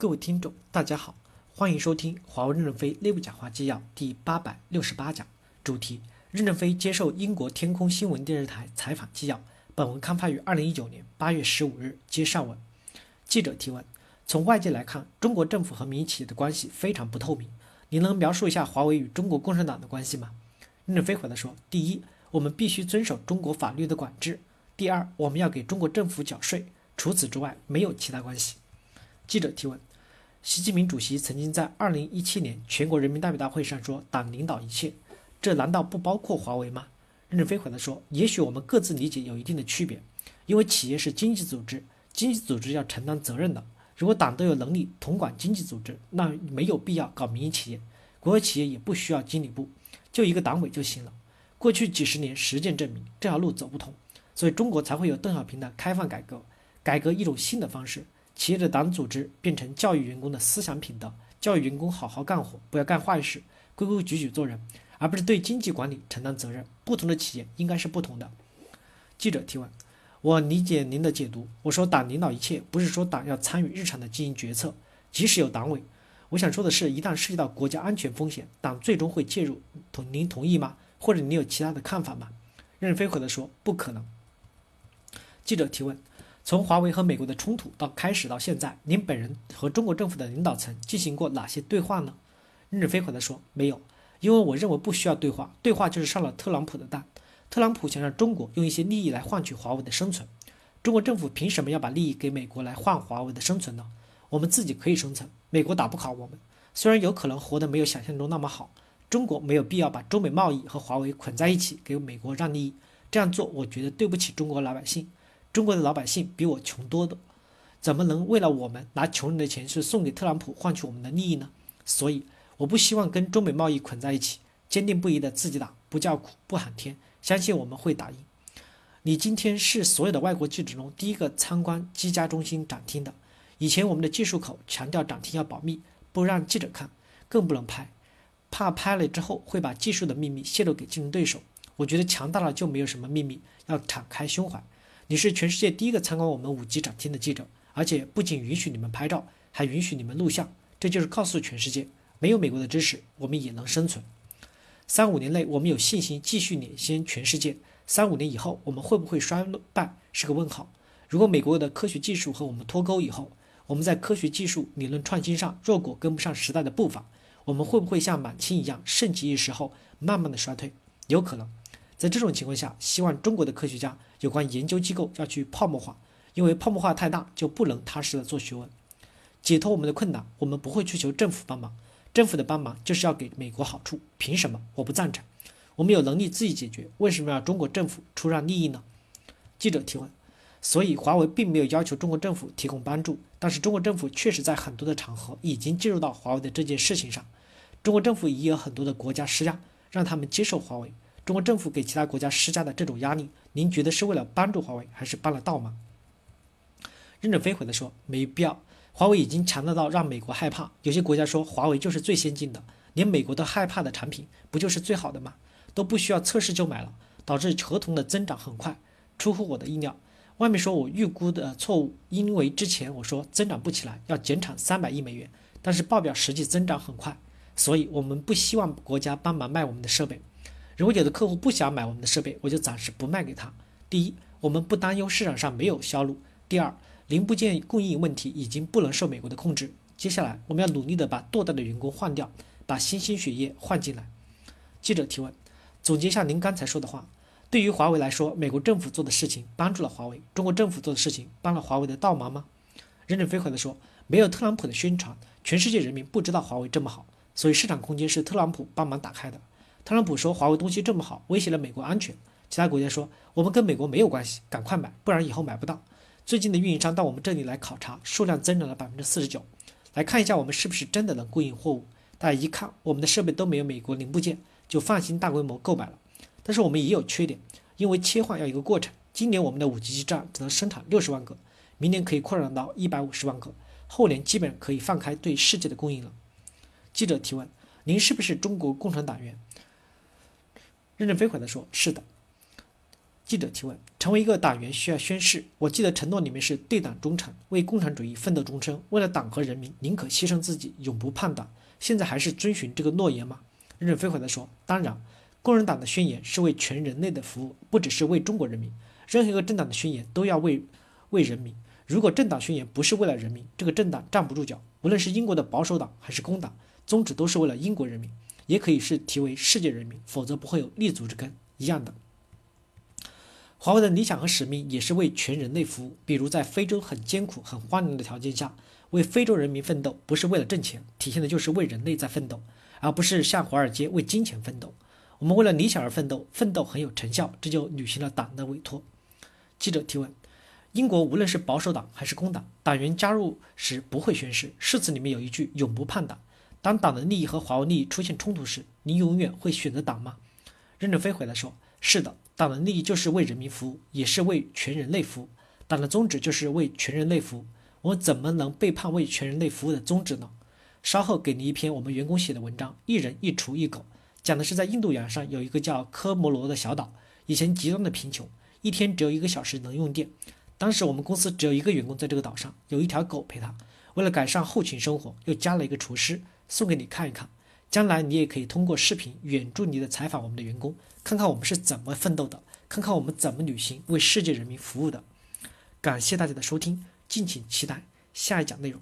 各位听众，大家好，欢迎收听华为任正非内部讲话纪要第八百六十八讲，主题：任正非接受英国天空新闻电视台采访纪要。本文刊发于二零一九年八月十五日，接上文。记者提问：从外界来看，中国政府和民营企业的关系非常不透明，你能描述一下华为与中国共产党的关系吗？任正非回答说：第一，我们必须遵守中国法律的管制；第二，我们要给中国政府缴税，除此之外没有其他关系。记者提问。习近平主席曾经在二零一七年全国人民代表大会上说：“党领导一切，这难道不包括华为吗？”任正非回答说：“也许我们各自理解有一定的区别，因为企业是经济组织，经济组织要承担责任的。如果党都有能力统管经济组织，那没有必要搞民营企业，国有企业也不需要经理部，就一个党委就行了。过去几十年实践证明，这条路走不通，所以中国才会有邓小平的开放改革，改革一种新的方式。”企业的党组织变成教育员工的思想品德，教育员工好好干活，不要干坏事，规规矩矩做人，而不是对经济管理承担责任。不同的企业应该是不同的。记者提问：我理解您的解读。我说党领导一切，不是说党要参与日常的经营决策，即使有党委。我想说的是，一旦涉及到国家安全风险，党最终会介入。同您同意吗？或者您有其他的看法吗？任飞回答说：不可能。记者提问。从华为和美国的冲突到开始到现在，您本人和中国政府的领导层进行过哪些对话呢？任正非回答说：“没有，因为我认为不需要对话，对话就是上了特朗普的当。特朗普想让中国用一些利益来换取华为的生存，中国政府凭什么要把利益给美国来换华为的生存呢？我们自己可以生存，美国打不垮我们。虽然有可能活得没有想象中那么好，中国没有必要把中美贸易和华为捆在一起给美国让利益，这样做我觉得对不起中国老百姓。”中国的老百姓比我穷多的，怎么能为了我们拿穷人的钱去送给特朗普换取我们的利益呢？所以我不希望跟中美贸易捆在一起，坚定不移的自己打，不叫苦不喊天，相信我们会打赢。你今天是所有的外国记者中第一个参观机加中心展厅的。以前我们的技术口强调展厅要保密，不让记者看，更不能拍，怕拍了之后会把技术的秘密泄露给竞争对手。我觉得强大了就没有什么秘密，要敞开胸怀。你是全世界第一个参观我们五 G 展厅的记者，而且不仅允许你们拍照，还允许你们录像。这就是告诉全世界，没有美国的支持，我们也能生存。三五年内，我们有信心继续领先全世界。三五年以后，我们会不会衰败是个问号。如果美国的科学技术和我们脱钩以后，我们在科学技术理论创新上若果跟不上时代的步伐，我们会不会像满清一样盛极一时后慢慢的衰退？有可能。在这种情况下，希望中国的科学家有关研究机构要去泡沫化，因为泡沫化太大就不能踏实的做学问，解脱我们的困难。我们不会去求政府帮忙，政府的帮忙就是要给美国好处，凭什么？我不赞成。我们有能力自己解决，为什么要中国政府出让利益呢？记者提问。所以华为并没有要求中国政府提供帮助，但是中国政府确实在很多的场合已经介入到华为的这件事情上，中国政府已有很多的国家施压，让他们接受华为。中国政府给其他国家施加的这种压力，您觉得是为了帮助华为，还是帮了倒忙？任正非回答说：“没必要，华为已经强大到让美国害怕。有些国家说华为就是最先进的，连美国都害怕的产品，不就是最好的吗？都不需要测试就买了，导致合同的增长很快，出乎我的意料。外面说我预估的错误，因为之前我说增长不起来，要减产三百亿美元，但是报表实际增长很快，所以我们不希望国家帮忙卖我们的设备。”如果有的客户不想买我们的设备，我就暂时不卖给他。第一，我们不担忧市场上没有销路；第二，零部件供应问题已经不能受美国的控制。接下来，我们要努力的把堕代的员工换掉，把新鲜血液换进来。记者提问：总结一下您刚才说的话，对于华为来说，美国政府做的事情帮助了华为，中国政府做的事情帮了华为的倒忙吗？任正非回答说：没有特朗普的宣传，全世界人民不知道华为这么好，所以市场空间是特朗普帮忙打开的。特朗普说华为东西这么好，威胁了美国安全。其他国家说我们跟美国没有关系，赶快买，不然以后买不到。最近的运营商到我们这里来考察，数量增长了百分之四十九。来看一下我们是不是真的能供应货物。大家一看我们的设备都没有美国零部件，就放心大规模购买了。但是我们也有缺点，因为切换要一个过程。今年我们的五 G 基站只能生产六十万个，明年可以扩展到一百五十万个，后年基本可以放开对世界的供应了。记者提问：您是不是中国共产党员？任正非回答说：“是的。”记者提问：成为一个党员需要宣誓，我记得承诺里面是对党忠诚，为共产主义奋斗终身，为了党和人民宁可牺牲自己，永不叛党。现在还是遵循这个诺言吗？任正非回答说：当然，工人党的宣言是为全人类的服务，不只是为中国人民。任何一个政党的宣言都要为为人民。如果政党宣言不是为了人民，这个政党站不住脚。无论是英国的保守党还是工党，宗旨都是为了英国人民，也可以是题为世界人民，否则不会有立足之根。一样的。华为的理想和使命也是为全人类服务。比如，在非洲很艰苦、很荒凉的条件下，为非洲人民奋斗，不是为了挣钱，体现的就是为人类在奋斗，而不是像华尔街为金钱奋斗。我们为了理想而奋斗，奋斗很有成效，这就履行了党的委托。记者提问：英国无论是保守党还是工党，党员加入时不会宣誓，誓词里面有一句“永不叛党”。当党的利益和华为利益出现冲突时，你永远会选择党吗？任正非回答说：“是的。”党的利益就是为人民服务，也是为全人类服务。党的宗旨就是为全人类服务。我们怎么能背叛为全人类服务的宗旨呢？稍后给你一篇我们员工写的文章，《一人一厨一狗》，讲的是在印度洋上有一个叫科摩罗的小岛，以前极端的贫穷，一天只有一个小时能用电。当时我们公司只有一个员工在这个岛上，有一条狗陪他。为了改善后勤生活，又加了一个厨师，送给你看一看。将来你也可以通过视频远距离的采访我们的员工，看看我们是怎么奋斗的，看看我们怎么履行为世界人民服务的。感谢大家的收听，敬请期待下一讲内容。